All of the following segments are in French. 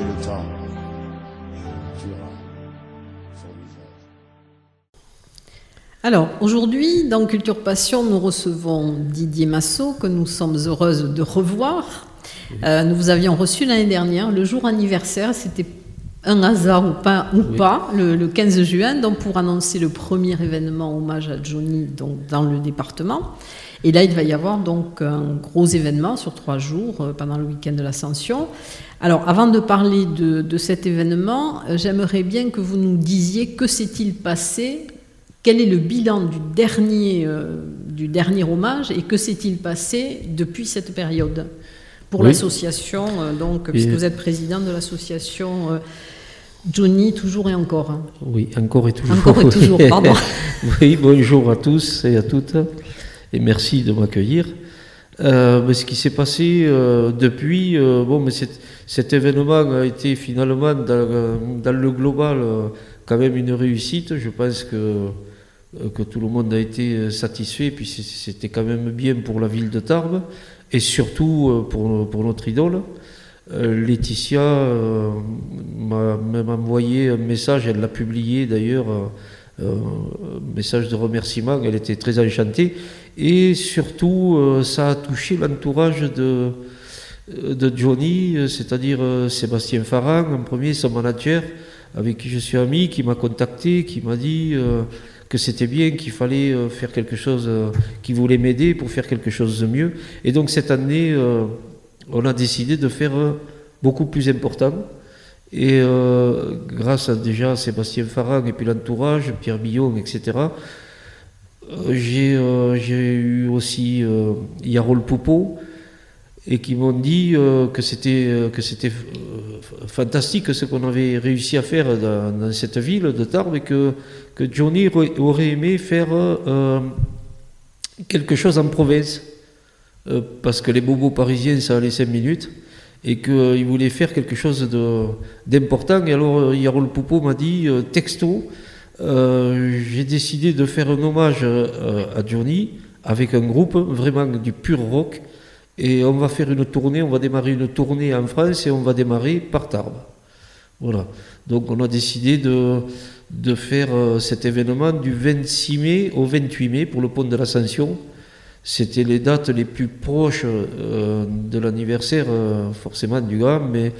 Le temps tuera son visage. Alors, aujourd'hui, dans Culture Passion, nous recevons Didier Massot, que nous sommes heureuses de revoir. Euh, nous vous avions reçu l'année dernière, le jour anniversaire, c'était un hasard ou pas, ou pas le, le 15 juin, donc pour annoncer le premier événement hommage à Johnny donc, dans le département. Et là, il va y avoir donc un gros événement sur trois jours euh, pendant le week-end de l'Ascension. Alors, avant de parler de, de cet événement, euh, j'aimerais bien que vous nous disiez que s'est-il passé quel est le bilan du dernier, euh, du dernier hommage et que s'est-il passé depuis cette période pour Oui. l'association, euh, donc, puisque vous êtes président de l'association euh, Johnny Toujours et Encore. hein. Oui, encore et toujours. Encore et toujours, pardon. oui, bonjour à tous et à toutes, et merci de m'accueillir. Euh, mais ce qui s'est passé euh, depuis, euh, bon, mais cet, événement a été finalement dans, le global quand même une réussite. Je pense que, que tout le monde a été satisfait, puis c'était quand même bien pour la ville de Tarbes, et surtout pour, pour notre idole. Laetitia m'a même envoyé un message, elle l'a publié d'ailleurs, un message de remerciement, elle était très enchantée. Et surtout, euh, ça a touché l'entourage de, euh, Johnny, euh, c'est-à-dire Sébastien Farang, en premier, son manager, avec qui je suis ami, qui m'a contacté, qui m'a dit que c'était bien, qu'il fallait faire quelque chose, qu'il voulait m'aider pour faire quelque chose de mieux. Et donc cette année, on a décidé de faire beaucoup plus important. Et grâce à déjà Sébastien Farang et puis l'entourage, Pierre Billon, etc., j'ai euh, j'ai eu aussi euh, Yarol Poupeau et qui m'ont dit euh, que c'était euh, que c'était euh, fantastique ce qu'on avait réussi à faire dans, cette ville de Tarbes et que, que Johnny aurait- aimé faire euh, quelque chose en province euh, parce que les bobos parisiens ça allait cinq minutes et qu'il voulait faire quelque chose d'important. Et alors euh, Yarol Poupeau m'a dit euh, texto euh, j'ai décidé de faire un hommage euh, à Johnny avec un groupe vraiment du pur rock. Et on va faire une tournée, on va démarrer une tournée en France et on va démarrer par Tarbes. Voilà. Donc on a décidé de, de faire euh, cet événement du 26 mai au 28 mai pour le pont de l'Ascension. C'était les dates les plus proches de l'anniversaire, forcément du gars, mais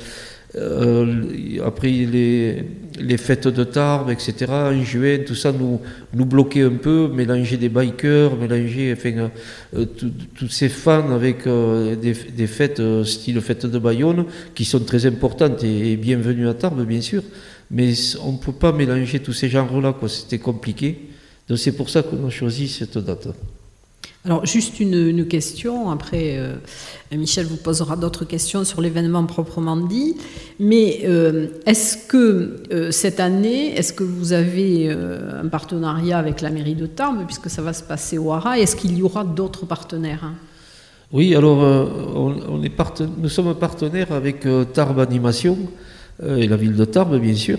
euh, après les, les fêtes de Tarbes, etc., en juin, tout ça nous, nous bloquait un peu, mélanger des bikers, mélanger enfin, euh, tous ces fans avec euh, des, fêtes style fête de Bayonne, qui sont très importantes et, et bienvenues à Tarbes, bien sûr, mais on ne peut pas mélanger tous ces genres-là, c'était compliqué. Donc c'est pour ça qu'on a choisi cette date. Alors, juste une, question. Après, euh, Michel vous posera d'autres questions sur l'événement proprement dit. Mais euh, est-ce que euh, cette année, est-ce que vous avez un partenariat avec la mairie de Tarbes, puisque ça va se passer au Hara Est-ce qu'il y aura d'autres partenaires hein? Oui, alors on, nous sommes partenaires avec Tarbes Animation et la ville de Tarbes, bien sûr.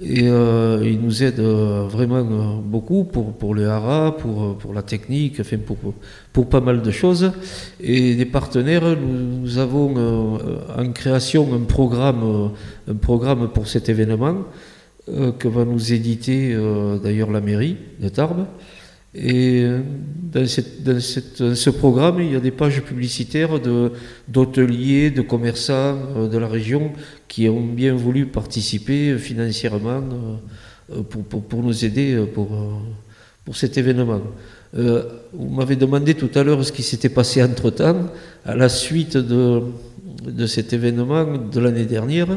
Et euh, ils nous aident euh, vraiment euh, beaucoup pour, pour le hara, pour, euh, la technique, enfin pour, pas mal de choses. Et des partenaires, nous, avons euh, en création un programme, un programme pour cet événement que va nous éditer d'ailleurs la mairie de Tarbes. Et dans, ce programme, il y a des pages publicitaires d'hôteliers, de, commerçants de la région qui ont bien voulu participer euh, financièrement euh, euh, pour, pour- pour nous aider pour, pour cet événement. Vous m'avez demandé tout à l'heure ce qui s'était passé entre-temps, à la suite de, de cet événement de l'année dernière.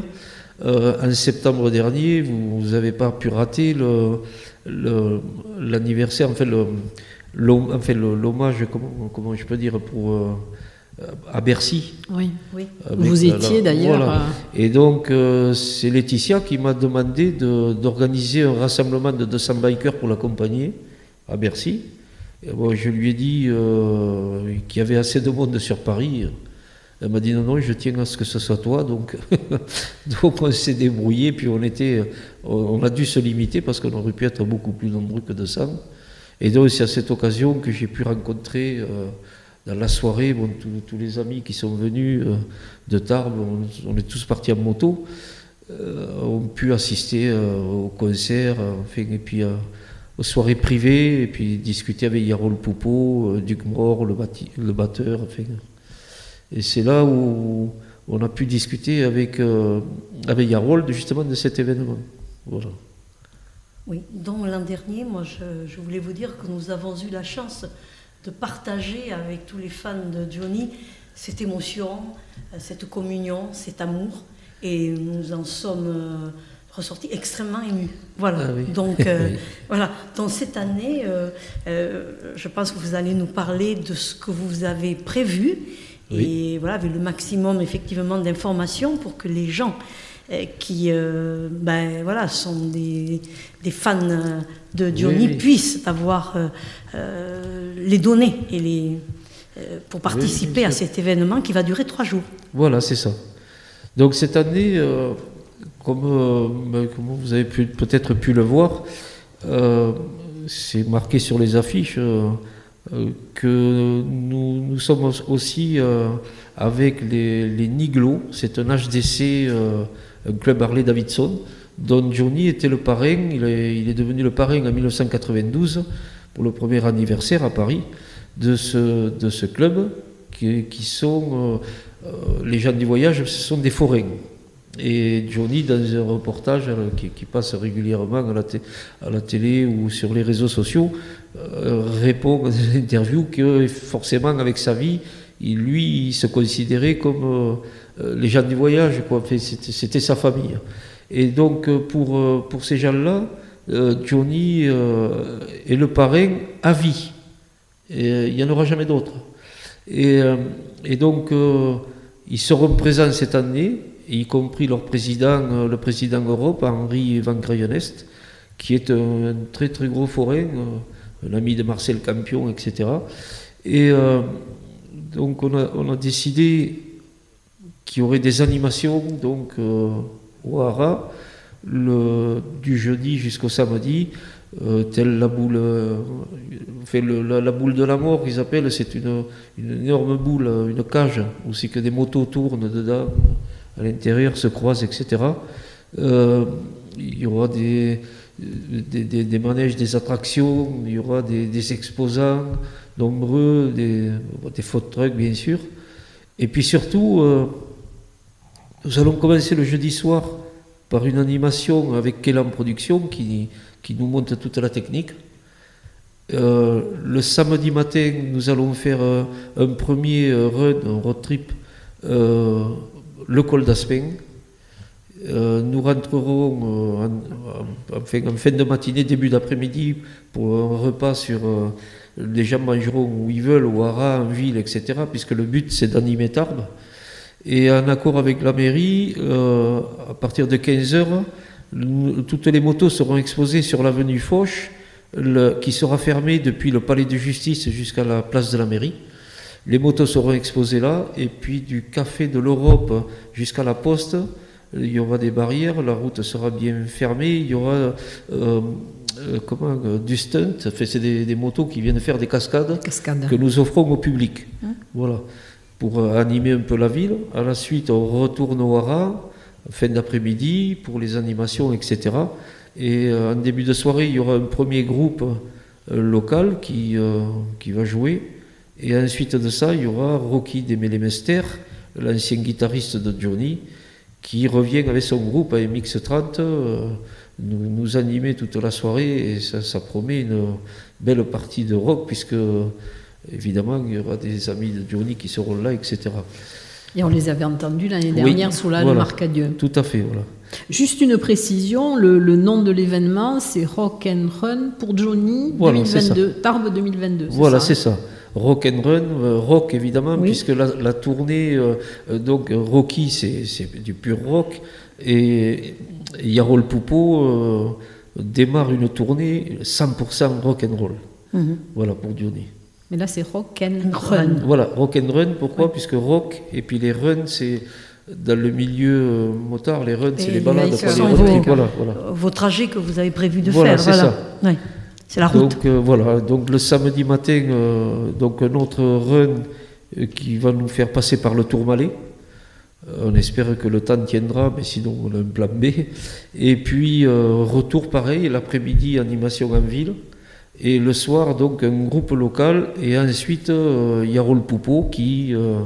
En septembre dernier, vous n'avez pas pu rater l'anniversaire, enfin l'hommage, comment, comment, je peux dire, pour, à Bercy. Oui, oui. vous étiez d'ailleurs. Et donc, c'est Laetitia qui m'a demandé d'organiser un rassemblement de 200 bikers pour l'accompagner à Bercy je lui ai dit euh, qu'il y avait assez de monde sur Paris. Elle m'a dit non, non, je tiens à ce que ce soit toi. Donc, donc on s'est débrouillé, puis on, était, on a dû se limiter parce qu'on aurait pu être beaucoup plus nombreux que 200. Et donc c'est à cette occasion que j'ai pu rencontrer euh, dans la soirée tous les amis qui sont venus euh, de Tarbes. On, est tous partis en moto. ont pu assister au concert, et puis aux soirées privées et puis discuter avec Yarol Poupeau, euh, Duc Mort, le, batteur. Et c'est là où on a pu discuter avec, euh, avec Yarol justement de cet événement. Oui, donc l'an dernier, moi je, voulais vous dire que nous avons eu la chance de partager avec tous les fans de Johnny cette émotion, euh, cette communion, cet amour. Et nous en sommes ressorti extrêmement ému. Voilà. Ah Donc, euh, voilà. Dans cette année, euh, euh, je pense que vous allez nous parler de ce que vous avez prévu. Et voilà, avec le maximum effectivement d'informations pour que les gens qui ben, voilà, sont des, des fans de Johnny puissent avoir les données et les, pour participer à cet événement qui va durer trois jours. Voilà, c'est ça. Donc cette année, comme, euh, ben, vous avez peut-être pu le voir, euh, c'est marqué sur les affiches euh, que nous, nous, sommes aussi avec les, les Niglo, c'est un HDC, un club Harley Davidson, dont Johnny était le parrain, il est, il est, devenu le parrain en 1992 pour le premier anniversaire à Paris de ce, de ce club qui, sont les gens du voyage, ce sont des forains. Et Johnny, dans un reportage euh, qui, passe régulièrement à la, à télé ou sur les réseaux sociaux, euh, répond dans une interview que forcément, avec sa vie, il, lui, il se considérait comme euh, les gens du voyage, quoi. C'était sa famille. Et donc, pour, pour ces gens-là, Johnny est le parrain à vie. Et il n'y en aura jamais d'autres. Et, et, donc, ils seront présents cette année y compris leur président, euh, le président Europe, Henri Van Grayenest, qui est un, très très gros forain, euh, un ami de Marcel Campion, etc. Et euh, donc on a, on a décidé qu'il y aurait des animations donc, au Hara, du jeudi jusqu'au samedi, telle la boule, fait la, boule de la mort qu'ils appellent, c'est une, une, énorme boule, une cage c'est que des motos tournent dedans à l'intérieur se croisent, etc. Euh, il y aura des, des, manèges, des attractions, il y aura des, exposants nombreux, des, des bien sûr. Et puis surtout, euh, nous allons commencer le jeudi soir par une animation avec Kélan Production qui, nous montre toute la technique. Euh, le samedi matin, nous allons faire un premier run, un road trip le col d'Aspin. Euh, nous rentrerons euh, en, fin, de matinée, début d'après-midi, pour un repas sur. Euh, les gens mangeront où ils veulent, au Hara, en ville, etc., puisque le but c'est d'animer Tarbes. Et en accord avec la mairie, à partir de 15h, toutes les motos seront exposées sur l'avenue Foch, qui sera fermée depuis le palais de justice jusqu'à la place de la mairie. Les motos seront exposées là, et puis du café de l'Europe jusqu'à la poste, il y aura des barrières, la route sera bien fermée, il y aura euh, euh, comment, euh, du stunt, c'est des, motos qui viennent faire des cascades, que nous offrons au public. Hein voilà, pour animer un peu la ville. À la suite, on retourne au Hara, fin d'après-midi, pour les animations, etc. Et en début de soirée, il y aura un premier groupe local qui, qui va jouer. Et ensuite de ça, il y aura Rocky Desmélemester, l'ancien guitariste de Johnny, qui revient avec son groupe à MX30, euh, nous, nous animer toute la soirée et ça, ça promet une belle partie de rock puisque évidemment il y aura des amis de Johnny qui seront là, etc. Et on les avait entendus l'année Oui, dernière sous la voilà. marque Adieu. Tout à fait, voilà. Juste une précision, le, le nom de l'événement, c'est Rock and Run pour Johnny Voilà, c'est 2022, Tarbes 2022. Voilà, c'est ça. Rock and Run, euh, rock évidemment, Oui. puisque la, la tournée, euh, euh, donc Rocky, c'est du pur rock, et Yarol euh, démarre une tournée 100% rock and roll. Mhm. Voilà pour Johnny. Mais là, c'est Rock and Run. Voilà, rock and run, pourquoi Puisque rock, et puis les runs, c'est dans le milieu euh, motard, les runs, c'est les balades, pas les vos- voilà, voilà. Euh, Vos trajets que vous avez prévu de Voilà, faire, c'est voilà. ça. Ouais. C'est la route. Donc euh, voilà, donc le samedi matin, euh, donc un autre run qui va nous faire passer par le Tourmalet. On espère que le temps tiendra, mais sinon on a un plan B. Et puis retour pareil, l'après-midi animation en ville. Et le soir donc un groupe local et ensuite euh, Yarol Poupeau qui, euh,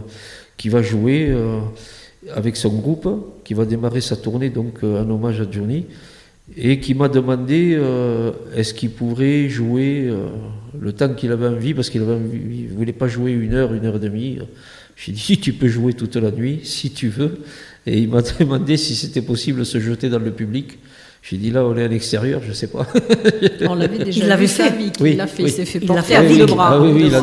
qui va jouer euh, avec son groupe, qui va démarrer sa tournée donc euh, en hommage à Johnny et qui m'a demandé est-ce qu'il pourrait jouer le temps qu'il avait envie, parce qu'il il voulait pas jouer une heure, une heure et demie. J'ai dit si tu peux jouer toute la nuit, si tu veux. Et il m'a demandé si c'était possible de se jeter dans le public. J'ai dit là on est à l'extérieur, je sais pas. On l'avait déjà Il l'avait vu, ça, fait. Vic, Oui, il l'a fait, oui. il s'est fait Il porter fait avec le bras. Ah oui, oui, il ça.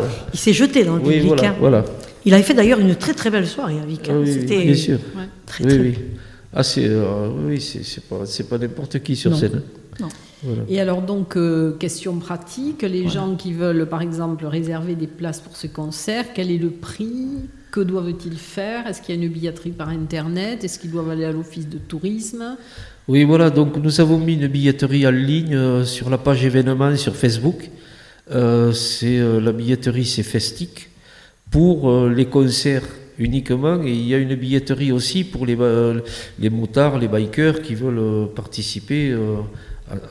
ouais. S'est jeté dans le Oui, public. voilà, hein. voilà. Il avait fait d'ailleurs une très très belle soirée avec. Ah hein. oui, oui, C'était bien sûr. Ouais. très Oui, très oui. Ah, c'est euh, oui, c'est c'est pas, c'est pas n'importe qui sur Non. scène. Non. Voilà. Et alors donc, euh, question pratique, les gens qui veulent par exemple réserver des places pour ce concert, quel est le prix? Que doivent-ils faire? Est-ce qu'il y a une billetterie par Internet? Est-ce qu'ils doivent aller à l'office de tourisme? Oui, voilà, donc nous avons mis une billetterie en ligne euh, sur la page événements sur Facebook. Euh, c'est euh, la billetterie, c'est Festic pour les concerts uniquement, et il y a une billetterie aussi pour les, les motards, les bikers qui veulent participer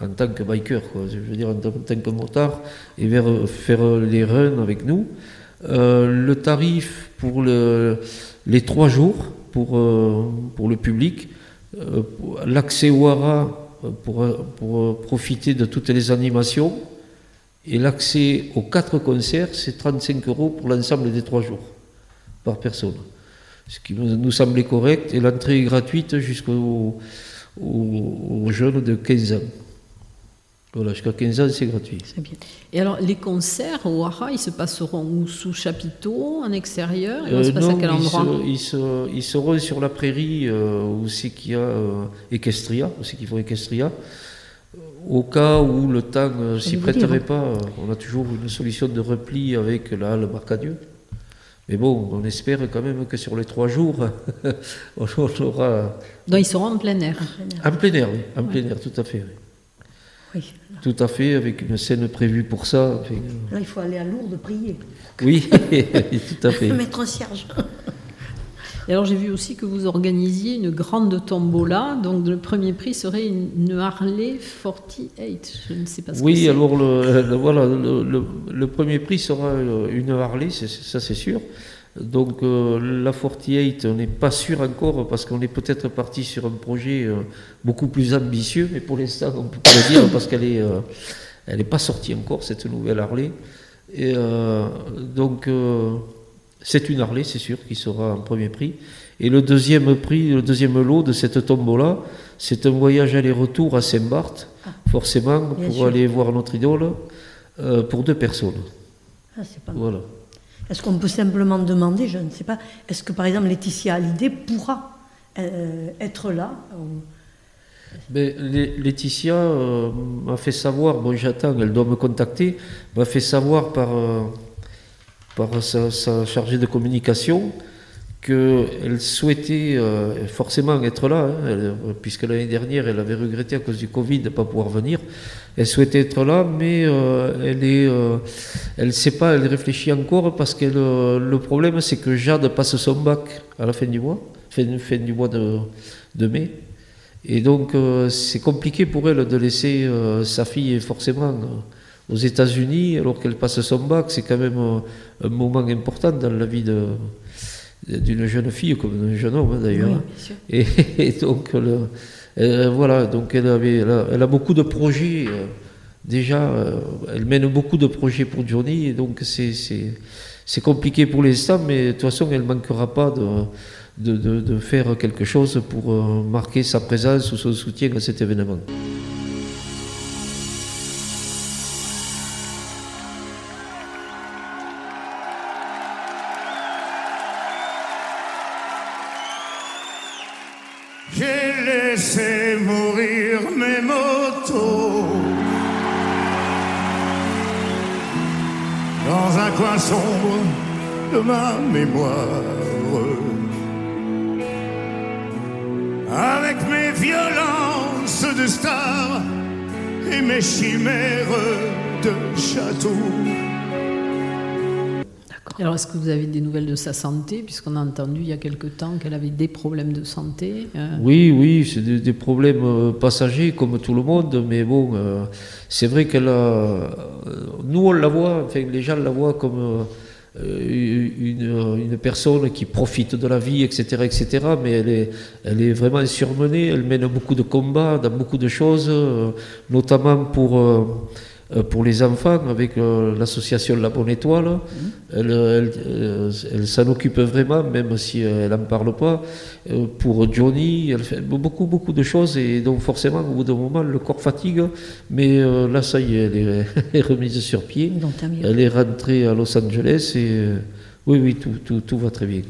en, tant que biker, je veux dire en, tant- que motard, et faire les runs avec nous. Le tarif pour le- les trois jours pour, pour le public, l'accès au euh, pour, euh, pour euh, profiter de toutes les animations et l'accès aux quatre concerts, c'est 35 euros pour l'ensemble des trois jours par personne. Ce qui nous, semblait correct et l'entrée est gratuite jusqu'aux aux, aux jeunes de 15 ans. Voilà, jusqu'à 15 ans, c'est gratuit. C'est bien. Et alors, les concerts au Hara, ils se passeront où? Sous chapiteau, en extérieur? Ils vont se Euh, à non, ils, se- ils, se- ils seront sur la prairie euh, où c'est qu'il y a euh, Equestria, où c'est qu'ils font Equestria. Au cas où le temps ne s'y J'allais vous prêterait dire. pas, euh, on a toujours une solution de repli avec la halle Marcadieu. Mais bon, on espère quand même que sur les trois jours, on on aura Donc, ils seront en plein air. en plein air, oui, en plein air, tout à fait. oui. Oui. Tout à fait, avec une scène prévue pour ça. Là, il faut aller à Lourdes prier. oui, tout à fait. Mettre un cierge. Et alors, j'ai vu aussi que vous organisiez une grande tombola. Donc, le premier prix serait une, une Harley 48. Je ne sais pas ce que Oui, c'est. alors le, le- voilà, le, le- le premier prix sera euh, une Harley, ça c'est sûr. Donc euh, la 48, on n'est pas sûr encore parce qu'on est peut-être parti sur un projet euh, beaucoup plus ambitieux, mais pour l'instant on peut pas le dire parce qu'elle est, euh, elle n'est pas sortie encore cette nouvelle Harley. Et euh, donc c'est une Harley, c'est sûr, qui sera en premier prix. Et le deuxième prix, le deuxième lot de cette tombola, c'est un voyage aller-retour à Saint-Barth, forcément, Bien pour sûr. aller voir notre idole, pour deux personnes. Ah, c'est pas mal. Voilà. Est-ce qu'on peut simplement demander, je ne sais pas, est-ce que par exemple Laetitia Hallyday pourra euh, être là Mais Lé- Laetitia euh, m'a fait savoir, bon j'attends, elle doit me contacter, m'a fait savoir par, euh, sa chargée de communication qu'elle souhaitait euh, forcément être là, hein, puisque l'année dernière elle avait regretté à cause du Covid de ne pas pouvoir venir. Elle souhaitait être là, mais euh, elle est, euh, sait pas, elle réfléchit encore parce que le, problème c'est que Jade passe son bac à la fin du mois, fin, du mois de, mai. Et donc, c'est compliqué pour elle de laisser sa fille forcément aux États-Unis alors qu'elle passe son bac. C'est quand même un moment important dans la vie de, d'une jeune fille comme d'un jeune homme hein, d'ailleurs. Oui, hein. Et, et donc, le- euh, voilà, donc elle, avait, elle, a, elle a beaucoup de projets. euh, déjà, euh, elle mène beaucoup de projets pour Johnny, et donc c'est, compliqué pour l'instant, mais de toute façon, elle ne manquera pas de, de, de- de faire quelque chose pour euh, marquer sa présence ou son soutien à cet événement. Ma mémoire. Avec mes violences de star et mes chimères de château. Alors, est-ce que vous avez des nouvelles de sa santé Puisqu'on a entendu il y a quelque temps qu'elle avait des problèmes de santé. euh, Oui, oui, c'est des, des problèmes euh, passagers comme tout le monde, mais bon, euh, c'est vrai qu'elle a. nous, on la voit, enfin, les gens la voient comme euh, une, une personne qui profite de la vie, etc., etc., mais elle est, elle est vraiment surmenée, elle mène beaucoup de combats dans beaucoup de choses, euh, notamment pour. Euh, pour les enfants, avec euh, l'association La Bonne Étoile, elle, elle, euh, elle s'en occupe vraiment, même si elle n'en parle pas. Pour Johnny, elle fait beaucoup, beaucoup de choses, et donc forcément, au bout d'un moment, le corps fatigue, mais là, ça y est, elle est, est remise sur pied. Elle est rentrée à Los Angeles, et oui, oui, tout, tout, tout va très bien.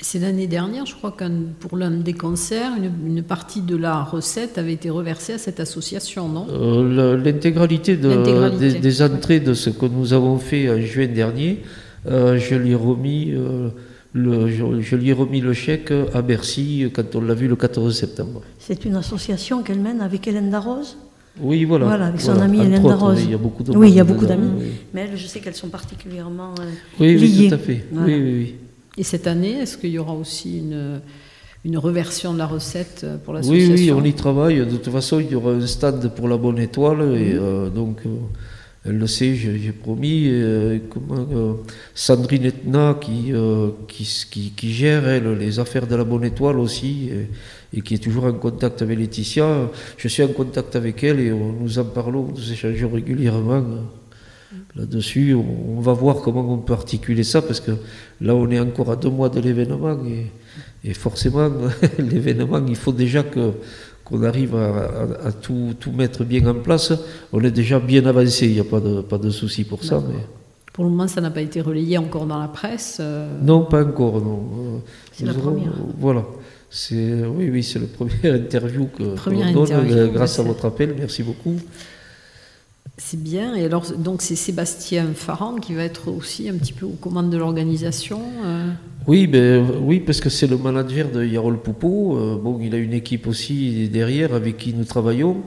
C'est l'année dernière, je crois que pour l'un des concerts, une, une partie de la recette avait été reversée à cette association, non? Euh, L'intégralité de- L'intégralité. des, des entrées de ce que nous avons fait en juin dernier, euh, je lui ai remis euh, le, je, je lui ai remis le chèque à Bercy quand on l'a vu le 14 septembre. C'est une association qu'elle mène avec Hélène Darroze? Oui, voilà. Voilà, avec son Voilà. amie Hélène Darroze. oui, Il y a beaucoup Oui, il y a beaucoup d'amis. Oui, Mais elles, je sais qu'elles sont particulièrement euh, oui, oui, liées. tout à fait. Voilà. Oui, oui, oui. Et cette année, est-ce qu'il y aura aussi une, une reversion de la recette pour Oui, l'association oui, on y travaille. De toute façon, il y aura un stand pour la bonne étoile. Et Mhm. euh, donc, euh, elle le sait, j'ai promis. euh, comment, euh, Sandrine Etna, qui, euh, qui, s- qui, qui gère, elle, les affaires de la bonne étoile aussi, et, et qui est toujours en contact avec Laetitia. Je suis en contact avec elle et on- nous en parlons, nous échangeons régulièrement. Là-dessus, on, va voir comment on peut articuler ça, parce que là, on est encore à deux mois de l'événement, et, et forcément, l'événement, il faut déjà que qu'on arrive à, à- à tout, tout mettre bien en place. On est déjà bien avancé, il n'y a pas de, pas de souci pour ça. Mais... Pour le moment, ça n'a pas été relayé encore dans la presse. euh, Non, pas encore, non. Euh, C'est la aurons- première. Voilà. C'est, oui, oui, c'est la première interview que, que Première l'on donne, interview, euh, grâce à votre appel. Merci beaucoup. C'est bien. Et alors, donc, c'est Sébastien Farran qui va être aussi un petit peu aux commandes de l'organisation. euh. Oui, ben, oui, parce que c'est le manager de Yarol Poupeau. Euh, bon, il a une équipe aussi derrière avec qui nous travaillons,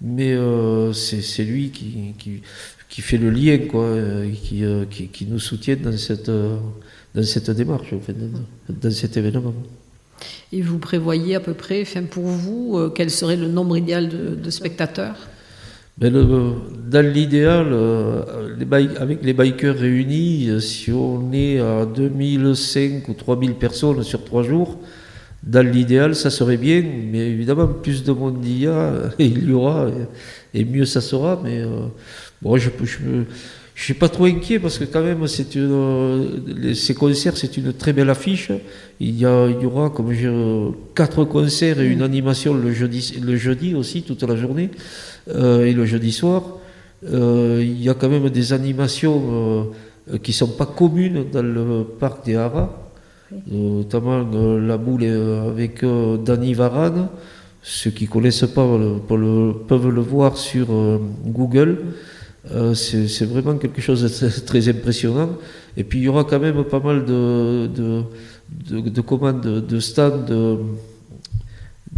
mais euh, c'est lui qui, qui, qui fait le lien, quoi, qui, qui, qui nous soutient dans cette, dans cette démarche, en fait, dans, dans cet événement. Et vous prévoyez à peu près, enfin, pour vous, quel serait le nombre idéal de, de spectateurs? Ben, le- dans l'idéal, euh, avec les bikers réunis, euh, si on est à 2005 ou 3000 personnes sur trois jours, dans l'idéal, ça serait bien, mais évidemment, plus de monde y a, il y aura, et, mieux ça sera. Mais euh, bon, je je, je suis pas trop inquiet parce que quand même, c'est une, ces concerts, c'est une très belle affiche. Il y, a, il y aura comme je, quatre concerts et une animation le jeudi, le jeudi aussi, toute la journée, euh, et le jeudi soir. Euh, il y a quand même des animations euh, qui ne sont pas communes dans le parc des Haras, notamment euh, la boule avec Danny Varane. Ceux qui ne connaissent pas le- pour le- peuvent le voir sur Google. Euh, c'est vraiment quelque chose de très, impressionnant. Et puis il y aura quand même pas mal de, de, de, de commandes, de, stands,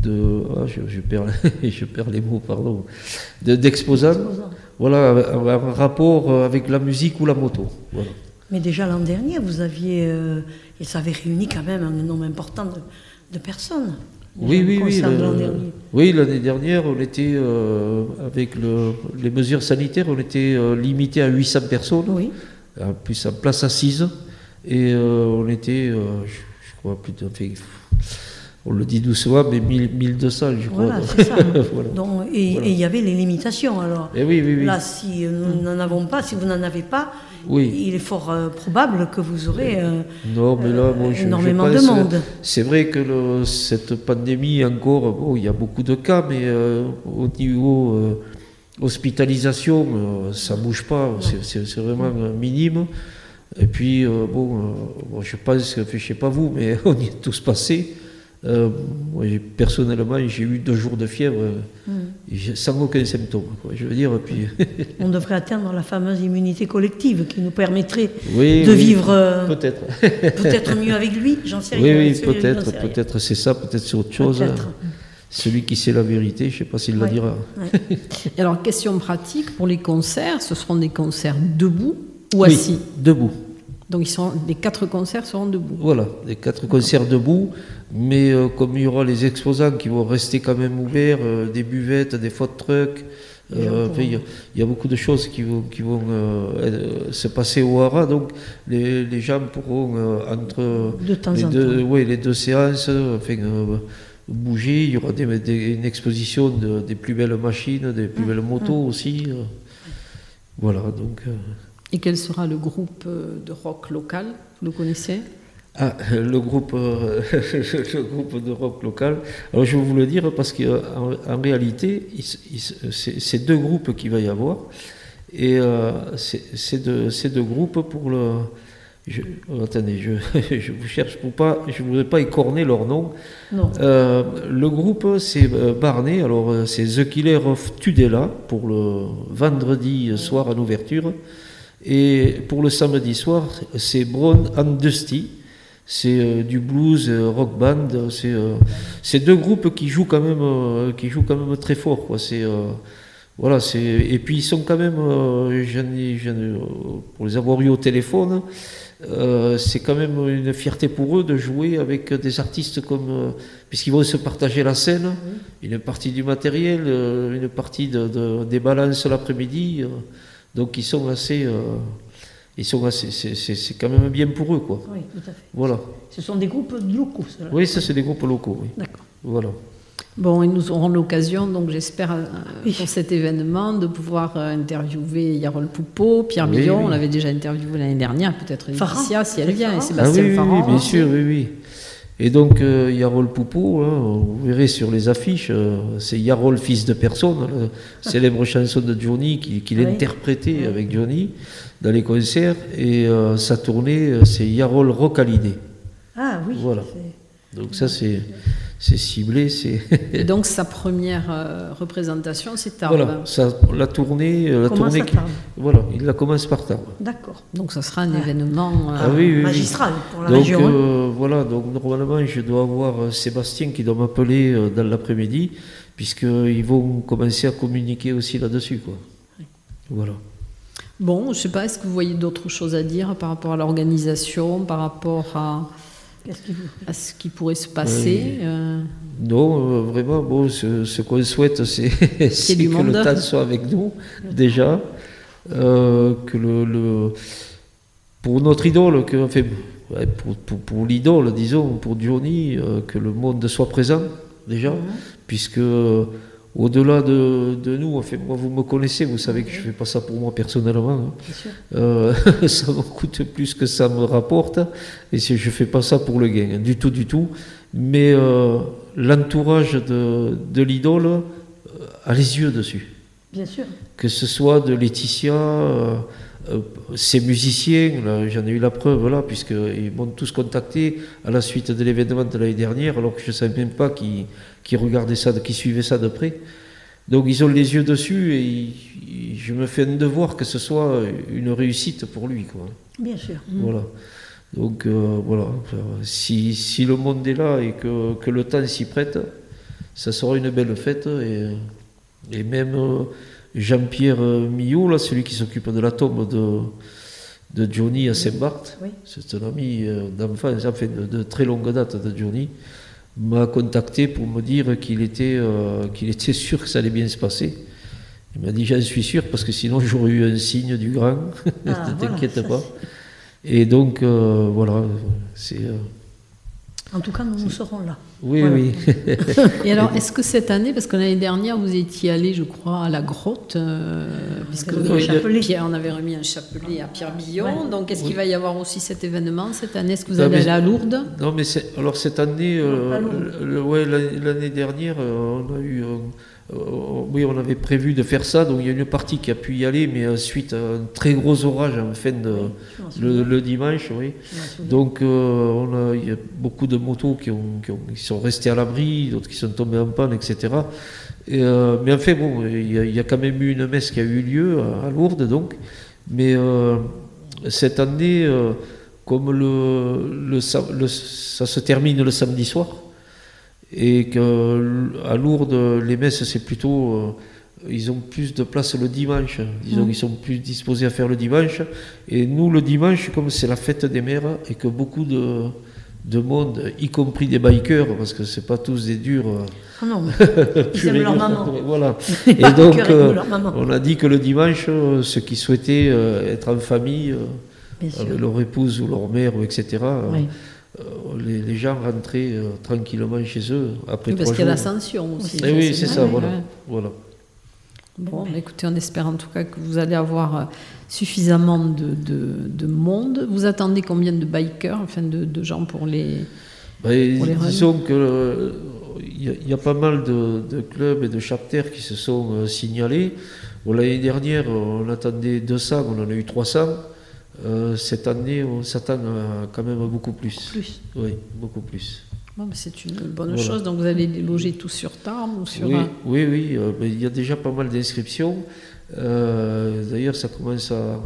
de, ah, je, perds, je perds les mots, pardon, De- d'exposants. voilà, en rapport avec la musique ou la moto. Mais déjà l'an dernier, vous aviez, euh, et ça avait réuni quand même un nombre important de personnes. Oui, oui, oui. le- oui, l'année dernière, on était, euh, avec le- les mesures sanitaires, on était euh, limité à 800 personnes, Oui. en plus en place assise, et euh, on était, je, je crois, plus de, enfin, on le dit doucement, mais 1000 1200, je crois. Voilà, c'est ça. Voilà. Donc, et Voilà. et il y avait les limitations alors. Eh oui, oui, oui. Là, si euh, nous n'en avons pas, si vous n'en avez pas, Oui. il est fort euh, probable que vous aurez euh, Non, mais là, moi, je, je énormément de monde. C'est vrai que le- cette pandémie, encore, bon, il y a beaucoup de cas, mais euh, au niveau euh, hospitalisation, euh, ça bouge pas, c'est- vraiment euh, minime. Et puis, euh, bon, euh, bon, je pense que, je sais pas vous, mais on y est tous passés. Euh, moi, personnellement, j'ai eu deux jours de fièvre euh, Mm. et sans aucun symptôme. Quoi, je veux dire, et puis, On devrait atteindre la fameuse immunité collective qui nous permettrait oui, de oui, vivre euh, Peut-être. peut-être mieux avec lui, j'en sais Oui, rien. oui, peut-être, peut-être c'est ça, peut-être c'est autre chose. Celui qui sait la vérité, je ne sais pas s'il la Ouais. dira. Et alors, question pratique, pour les concerts, ce seront des concerts debout ou Oui, assis? debout. Donc, ils sont, les quatre concerts seront debout. Voilà, les quatre concerts debout, mais euh, comme il y aura les exposants qui vont rester quand même ouverts, euh, des buvettes, des food trucks, euh, il y, a- il y a beaucoup de choses qui vont, qui vont euh, se passer au Hara, donc les, les gens pourront euh, entre De temps les en deux, temps. ouais, les deux séances, enfin, bouger. Il y aura des, des- une exposition de- des plus belles machines, des plus belles motos aussi. euh. Voilà, donc. Euh, Et quel sera le groupe euh, de rock local Vous le connaissez? Ah, le groupe, euh, le groupe de rock local. Alors je vais vous le dire parce qu'en en réalité, c'est deux groupes qu'il va y avoir. Et euh, c'est deux, groupes pour le. Je, oh, attendez, je, je vous cherche pour pas. Je ne voudrais pas écorner leur nom. Non. Euh, le groupe, c'est euh, Barnet. Alors, euh, c'est The Killer of Tudela pour le vendredi soir en ouverture. Et pour le samedi soir, c'est Brown and Dusty. C'est euh, du blues, euh, rock band. C'est euh, c'est deux groupes qui jouent quand même, euh, qui jouent quand même très fort. Quoi. Voilà. Et puis ils sont quand même. ai- ai, pour les avoir eu au téléphone. c'est quand même une fierté pour eux de jouer avec des artistes comme puisqu'ils vont se partager la scène, une partie du matériel, une partie de, de- des balances l'après-midi. Donc ils sont assez, euh, ils sont assez, c'est- c'est c'est quand même bien pour eux quoi. Oui, tout à fait. Voilà. Ce sont des groupes locaux. Oui, ça c'est des groupes locaux. Oui. D'accord. Voilà. Bon, et nous aurons l'occasion, donc j'espère, euh, Oui. pour cet événement, de pouvoir euh, interviewer Yarol Poupeau, Pierre Oui, Millon, oui. on l'avait déjà interviewé l'année dernière, peut-être Laetitia si elle vient, et Farhan. Ah Sébastien oui, oui, Farhan. oui, bien sûr, oui, oui. Et donc, euh, Yarol Poupeau, hein, vous verrez sur les affiches, euh, c'est Yarol, fils de personne, la célèbre chanson de Johnny qu'il qu'il Oui. interprétait avec Johnny dans les concerts. Et euh, sa tournée, c'est Yarol Rockalidé. Ah oui. Voilà. Donc ça, c'est c'est ciblé, c'est... Et donc sa première euh, représentation, c'est à voilà, ça, la tournée... euh, La Comment tournée ça qui- parle Voilà, il la commence par Tarbes. D'accord. Donc ça sera un Ah. événement. euh, Ah oui, oui, oui. Magistral pour la Donc région. hein. euh, voilà, donc normalement je dois avoir Sébastien qui doit m'appeler euh, dans l'après-midi, puisqu'ils vont commencer à communiquer aussi là-dessus. Quoi. Voilà. Bon, je ne sais pas, est-ce que vous voyez d'autres choses à dire par rapport à l'organisation, par rapport à, Qu'est-ce qu'il vous à ce qui pourrait se passer euh, Non, euh, vraiment, bon, ce, ce qu'on souhaite, c'est que monde. le temps soit avec nous, déjà, euh, que le, le- pour notre idole, que, enfin, pour, pour, pour l'idole, disons, pour Johnny, euh, que le monde soit présent, déjà, puisque euh, au-delà de, de nous, enfin, moi, vous me connaissez, vous savez que je ne fais pas ça pour moi personnellement. hein. Euh, ça me coûte plus que ça me rapporte, et si je fais pas ça pour le gain, hein, du tout, du tout. Mais euh, l'entourage de, de l'idole euh, a les yeux dessus. Bien sûr. Que ce soit de Laetitia, euh, ces musiciens, j'en ai eu la preuve là, puisqu'ils m'ont tous contacté à la suite de l'événement de l'année dernière, alors que je ne savais même pas qui, qui regardaient ça, qui suivaient ça de près. Donc ils ont les yeux dessus et ils- je me fais un devoir que ce soit une réussite pour lui. Quoi. Bien sûr. Voilà. Donc euh, voilà, Enfin, si, si le monde est là et que, que le temps s'y prête, ça sera une belle fête. Et, et même euh, Jean-Pierre euh, Millot, là, celui qui s'occupe de la tombe de, de Johnny à Saint-Barth, Oui. c'est un ami euh, d'enfance, enfin de, de très longue date de Johnny, m'a contacté pour me dire qu'il était, euh, qu'il était sûr que ça allait bien se passer. Il m'a dit j'en suis sûr parce que sinon j'aurais eu un signe du grand, Ah, ne t'inquiète pas. Et donc, euh, voilà, c'est. euh, En tout cas, nous, nous serons là. Oui, Voilà. oui. Et alors, est-ce que cette année, parce que l'année dernière, vous étiez allé, je crois, à la grotte, euh, puisque avait vous- remis un chapelet. Pierre, on avait remis un chapelet à Pierre Billon. Ouais. Donc, est-ce qu'il va y avoir aussi cet événement cette année? Est-ce que vous Non, allez mais- aller à Lourdes? Non, mais alors cette année, euh, ouais, l'année dernière, euh, on a eu, euh, oui, on avait prévu de faire ça, donc il y a une partie qui a pu y aller, mais suite à un très gros orage en fin de le, dimanche, oui. Donc euh, on a, il y a beaucoup de motos qui, ont, qui, ont- qui sont restées à l'abri, d'autres qui sont tombées en panne, etc. Et, euh, mais en fait, bon, il y, a, il y a quand même eu une messe qui a eu lieu à, à Lourdes, donc. Mais euh, cette année, euh, comme le, le, sa- le- ça se termine le samedi soir, et qu'à Lourdes, les messes, c'est plutôt. euh, ils ont plus de place le dimanche. Disons Mm. qu'ils sont plus disposés à faire le dimanche. Et nous, le dimanche, comme c'est la fête des mères, et que beaucoup de, de monde, y compris des bikers, parce que c'est pas tous des durs. Ah non, ils aiment leur maman. Voilà. Et donc, euh, on a dit que le dimanche, euh, ceux qui souhaitaient euh, être en famille, avec leur épouse ou leur mère, etc., Oui. les, les gens rentraient tranquillement chez eux après Oui, Parce qu'il y a l'ascension aussi. Eh oui, c'est ça, Ouais, voilà. ouais. voilà. Bon, bah, écoutez, on espère en tout cas que vous allez avoir euh, suffisamment de, de- de monde. Vous attendez combien de bikers, enfin de, de gens pour les... Ben, Pour les runs. disons que euh, il y, a- il y a pas mal de, de clubs et de chapters qui se sont euh, signalés. Bon, L'année dernière, on attendait 200, on en a eu 300. Euh, cette année, on s'attend à quand même à beaucoup plus. Plus. Oui, beaucoup plus. Bon, c'est une bonne Voilà. chose. Donc vous allez les loger tous sur Tarbes ou sur... Oui, un- oui, oui. euh, ben, il y a déjà pas mal d'inscriptions. Euh, D'ailleurs, ça commence à,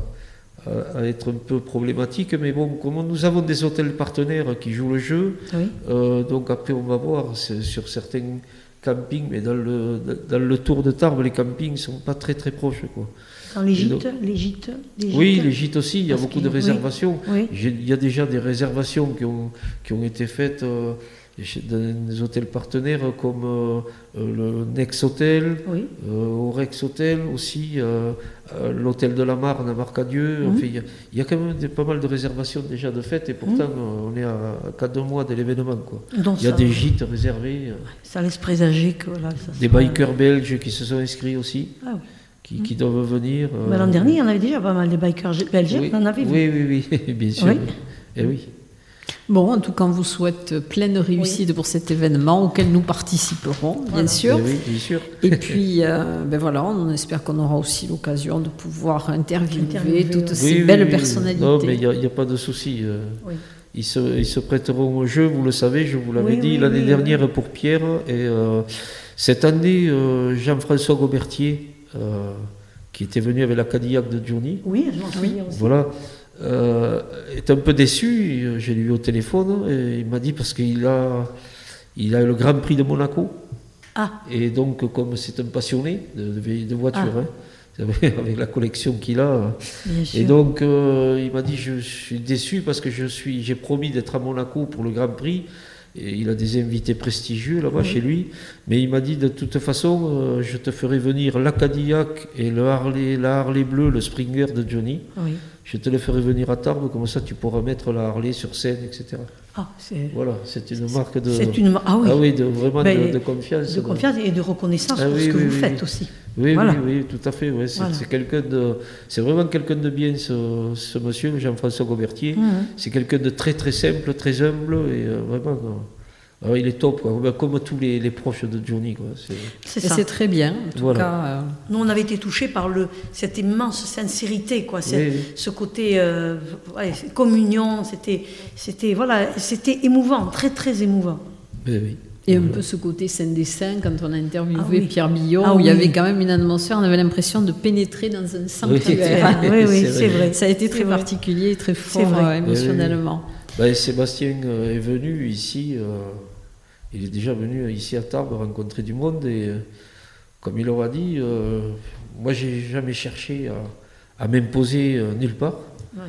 à- à être un peu problématique. Mais bon, comme nous avons des hôtels partenaires qui jouent le jeu, Oui. Euh, donc après, on va voir sur certains campings, mais dans le, dans le tour de Tarbes, les campings sont pas très très proches. Quoi. Dans les gîtes, donc- les gîtes, les gîtes. Oui, les gîtes aussi, il y a beaucoup de réservations. Oui. Il y a déjà des réservations qui ont, qui ont été faites euh, des hôtels partenaires comme euh, euh, le Nex Hotel, Oui. euh, au Rex Hotel aussi, euh, euh, l'hôtel de la Marne à Marcadieu. Mhm. Enfin, il, y a, il y a quand même des- pas mal de réservations déjà de faites et pourtant euh, on est à, à 4 mois de l'événement. Il y a des gîtes réservés, euh, ça laisse présager que voilà, ça des bikers belges qui se sont inscrits aussi, Ah oui. qui, qui doivent venir. euh, Mais L'an dernier, il y en avait déjà pas mal de bikers belges, oui, on en avait vu. oui, oui, oui, bien sûr. Oui. Eh oui. Bon, en tout cas, on vous souhaite pleine réussite pour cet événement auquel nous participerons, bien Voilà. sûr. Eh oui, bien sûr. Et puis, euh, ben voilà, on espère qu'on aura aussi l'occasion de pouvoir interviewer, Interviewer, toutes oui. ces belles oui. personnalités. Non, mais il n'y a, pas de souci. euh, Oui. Ils se, ils se prêteront au jeu, vous le savez, je vous l'avais Oui, dit oui, l'année oui, dernière pour Pierre. Et euh, cette année, euh, Jean-François Gobertier, euh, qui était venu avec la Cadillac de Johnny, Oui, je m'en souviens aussi. voilà, euh, est un peu déçu. J'ai eu au téléphone et il m'a dit parce qu'il a, il a le Grand Prix de Monaco. Ah, Et donc, comme c'est un passionné de, de, de voitures, Ah. hein, avec la collection qu'il a. bien sûr. Et donc, euh, il m'a dit je suis déçu parce que je suis, j'ai promis d'être à Monaco pour le Grand Prix. Et il a des invités prestigieux là-bas Oui. chez lui. Mais il m'a dit de toute façon, euh, je te ferai venir la Cadillac et le Harley, la Harley bleue, le Springer de Johnny. oui. Je te le ferai venir à Tarbes, comme ça tu pourras mettre la Harley sur scène, etc. Ah, Voilà, c'est une marque de. c'est une. Ah oui. Ah oui, de, vraiment Ben, de, de confiance. De confiance et de reconnaissance Ah pour oui, ce que oui, vous oui, faites aussi. Oui, Voilà. oui, oui, tout à fait. Ouais. C'est Voilà. c'est quelqu'un de, c'est vraiment quelqu'un de bien, ce, ce monsieur Jean-François Gobertier. Mhm. C'est quelqu'un de très très simple, très humble et euh, vraiment. euh, alors, il est top, quoi. Comme tous les, les proches de Johnny. C'est- très bien. En tout Voilà. cas, euh, Nous, on avait été touchés par le, cette immense sincérité, quoi. C'est- Oui, oui. Ce côté euh, ouais, communion, c'était, voilà, émouvant, très très émouvant. Oui. et un peu ce côté saint des saints, quand on a interviewé Ah oui. Pierre Billon, Ah où il y avait quand même une atmosphère, on avait l'impression de pénétrer dans un sanctuaire. oui, oui, C'est c'est vrai. vrai. Ça a été très particulier, très fort vrai. euh, émotionnellement. Ben, Sébastien est venu ici, euh, il est déjà venu ici à Tarbes rencontrer du monde et euh, comme il leur a dit, euh, moi j'ai jamais cherché à, à m'imposer euh, nulle part. Ouais.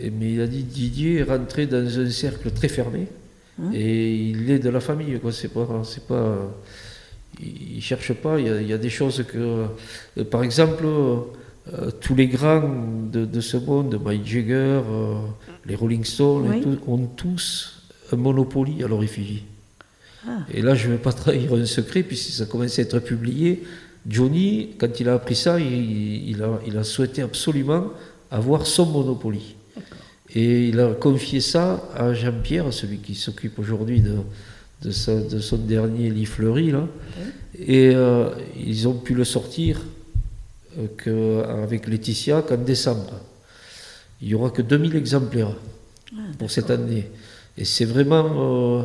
Et- mais il a dit Didier est rentré dans un cercle très fermé Hein et il est de la famille. Quoi. C'est pas, c'est pas, il ne cherche pas. Il y, a, il y a des choses que, par exemple, tous les grands de, de ce monde, Mike Jagger, les Rolling Stones, et Oui. tout, ont tous un Monopoly à l'orifégie. Ah. Et là, je ne vais pas trahir un secret, puisque ça commençait à être publié. Johnny, quand il a appris ça, il, il a, il a souhaité absolument avoir son Monopoly. Et il a confié ça à Jean-Pierre, celui qui s'occupe aujourd'hui de, de, sa- de son dernier lit fleuri. Là. Et euh, ils ont pu le sortir euh, que, avec Laetitia qu'en décembre. Il n'y aura que 2000 exemplaires pour cette année. Et c'est vraiment euh,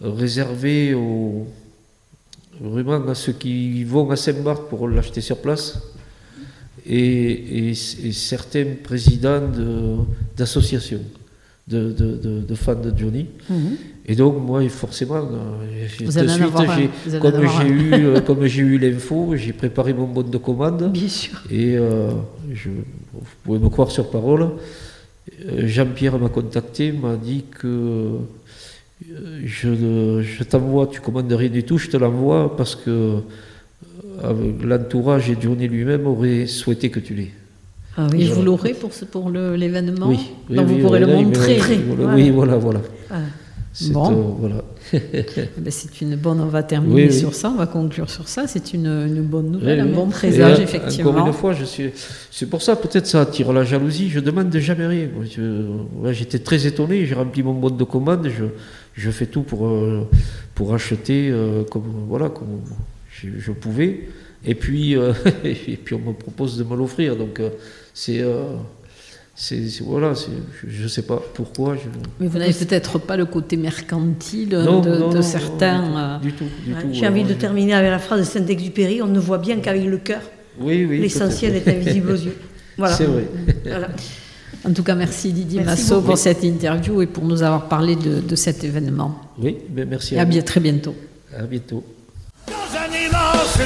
réservé aux, vraiment à ceux qui vont à Saint-Marc pour l'acheter sur place et, et- et certains présidents de- d'associations de, de- de- de fans de Johnny. Et donc, moi, forcément, euh, de en suite, en comme j'ai eu, euh, comme j'ai eu l'info, j'ai préparé mon bon de commande. Bien sûr. Et euh, je, vous pouvez me croire sur parole. euh, Jean-Pierre m'a contacté, m'a dit que euh, je, t'envoie, tu commandes rien du tout, je te l'envoie parce que euh, l'entourage et Johnny lui-même aurait souhaité que tu l'aies. Ah Et oui. vous l'aurez pour, ce- pour l'événement Oui, oui, Donc oui, vous pourrez le montrer. voilà. Oui, voilà, voilà. Ah. C'est, Bon. euh, voilà. Eh ben, c'est une bonne, on va terminer Oui, oui. sur ça, on va conclure sur ça. C'est une, une bonne nouvelle, Oui, un bon Et, présage, euh, effectivement. Encore une fois, je suis. C'est pour ça, peut-être ça attire la jalousie. Je demande jamais rien. Moi, je- ouais, J'étais très étonné. J'ai rempli mon bon de commande. Je, je fais tout pour, euh, pour acheter euh, comme voilà comme je, je pouvais. Et puis euh, et puis on me propose de me l'offrir. Donc c'est euh, c'est voilà. c'est- Je, ne sais pas pourquoi. Je... Mais vous n'avez peut-être pas le côté mercantile Non, de, non, de non, certains. non, du tout, Ouais, tout. J'ai envie de je- terminer avec la phrase de Saint-Exupéry on ne voit bien qu'avec le cœur. Oui, oui. L'essentiel peut-être. est invisible aux yeux. Voilà. C'est vrai. Voilà. En tout cas, merci Didier Merci Massot beaucoup. pour cette interview et pour nous avoir parlé de, de cet événement. Oui, ben merci Et à, à vous. très bientôt. À bientôt. Dans un immense